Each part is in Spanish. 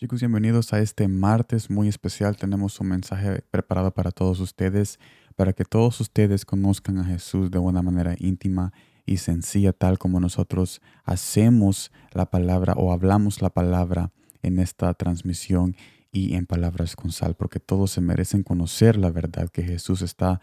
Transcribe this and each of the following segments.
Chicos, bienvenidos a este martes muy especial. Tenemos un mensaje preparado para todos ustedes, para que todos ustedes conozcan a Jesús de una manera íntima y sencilla, tal como nosotros hacemos la palabra o hablamos la palabra en esta transmisión y en palabras con sal, porque todos se merecen conocer la verdad que Jesús está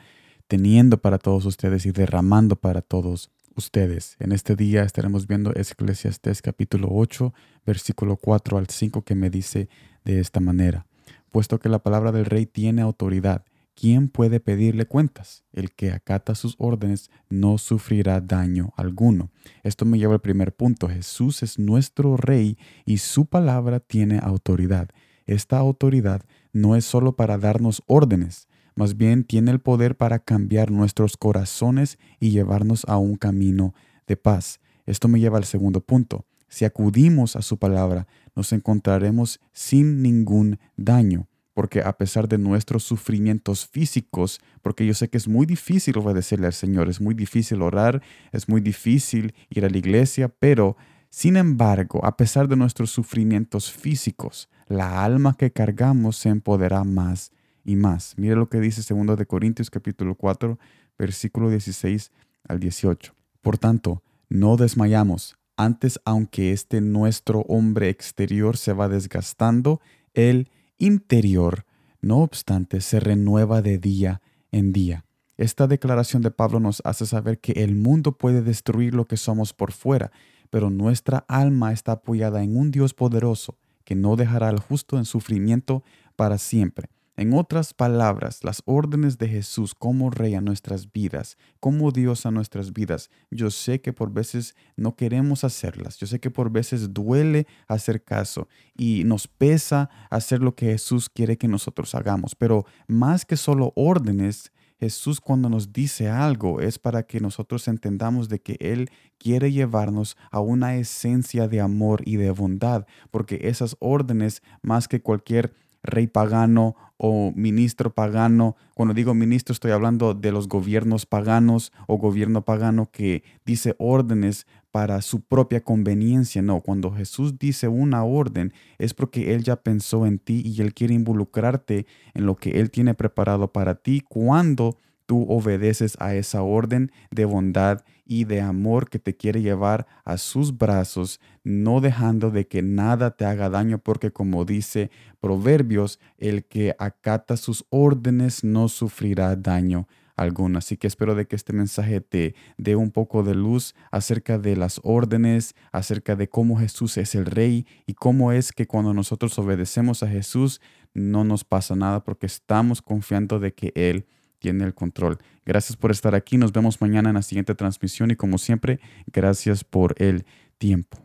teniendo para todos ustedes y derramando para todos ustedes. En este día estaremos viendo Eclesiastés capítulo 8, versículo 4 al 5 que me dice de esta manera, puesto que la palabra del rey tiene autoridad, ¿quién puede pedirle cuentas? El que acata sus órdenes no sufrirá daño alguno. Esto me lleva al primer punto. Jesús es nuestro rey y su palabra tiene autoridad. Esta autoridad no es solo para darnos órdenes, más bien tiene el poder para cambiar nuestros corazones y llevarnos a un camino de paz. Esto me lleva al segundo punto. Si acudimos a su palabra, nos encontraremos sin ningún daño, porque a pesar de nuestros sufrimientos físicos, porque yo sé que es muy difícil obedecerle al Señor, es muy difícil orar, es muy difícil ir a la iglesia, pero sin embargo, a pesar de nuestros sufrimientos físicos, la alma que cargamos se empodera más y más. Mire lo que dice 2 de Corintios capítulo 4, versículo 16 al 18. Por tanto, no desmayamos. Antes, aunque este nuestro hombre exterior se va desgastando, el interior, no obstante, se renueva de día en día. Esta declaración de Pablo nos hace saber que el mundo puede destruir lo que somos por fuera, pero nuestra alma está apoyada en un Dios poderoso que no dejará al justo en sufrimiento para siempre. En otras palabras, las órdenes de Jesús como Rey a nuestras vidas, como Dios a nuestras vidas, yo sé que por veces no queremos hacerlas, yo sé que por veces duele hacer caso y nos pesa hacer lo que Jesús quiere que nosotros hagamos, pero más que solo órdenes, Jesús cuando nos dice algo es para que nosotros entendamos de que Él quiere llevarnos a una esencia de amor y de bondad, porque esas órdenes, más que cualquier rey pagano o ministro pagano. Cuando digo ministro estoy hablando de los gobiernos paganos o gobierno pagano que dice órdenes para su propia conveniencia. No, cuando Jesús dice una orden es porque Él ya pensó en ti y Él quiere involucrarte en lo que Él tiene preparado para ti cuando tú obedeces a esa orden de bondad y de amor que te quiere llevar a sus brazos, no dejando de que nada te haga daño, porque como dice Proverbios, el que acata sus órdenes no sufrirá daño alguno. Así que espero de que este mensaje te dé un poco de luz acerca de las órdenes, acerca de cómo Jesús es el rey y cómo es que cuando nosotros obedecemos a Jesús no nos pasa nada porque estamos confiando de que Él tiene el control. Gracias por estar aquí. Nos vemos mañana en la siguiente transmisión y como siempre, gracias por el tiempo.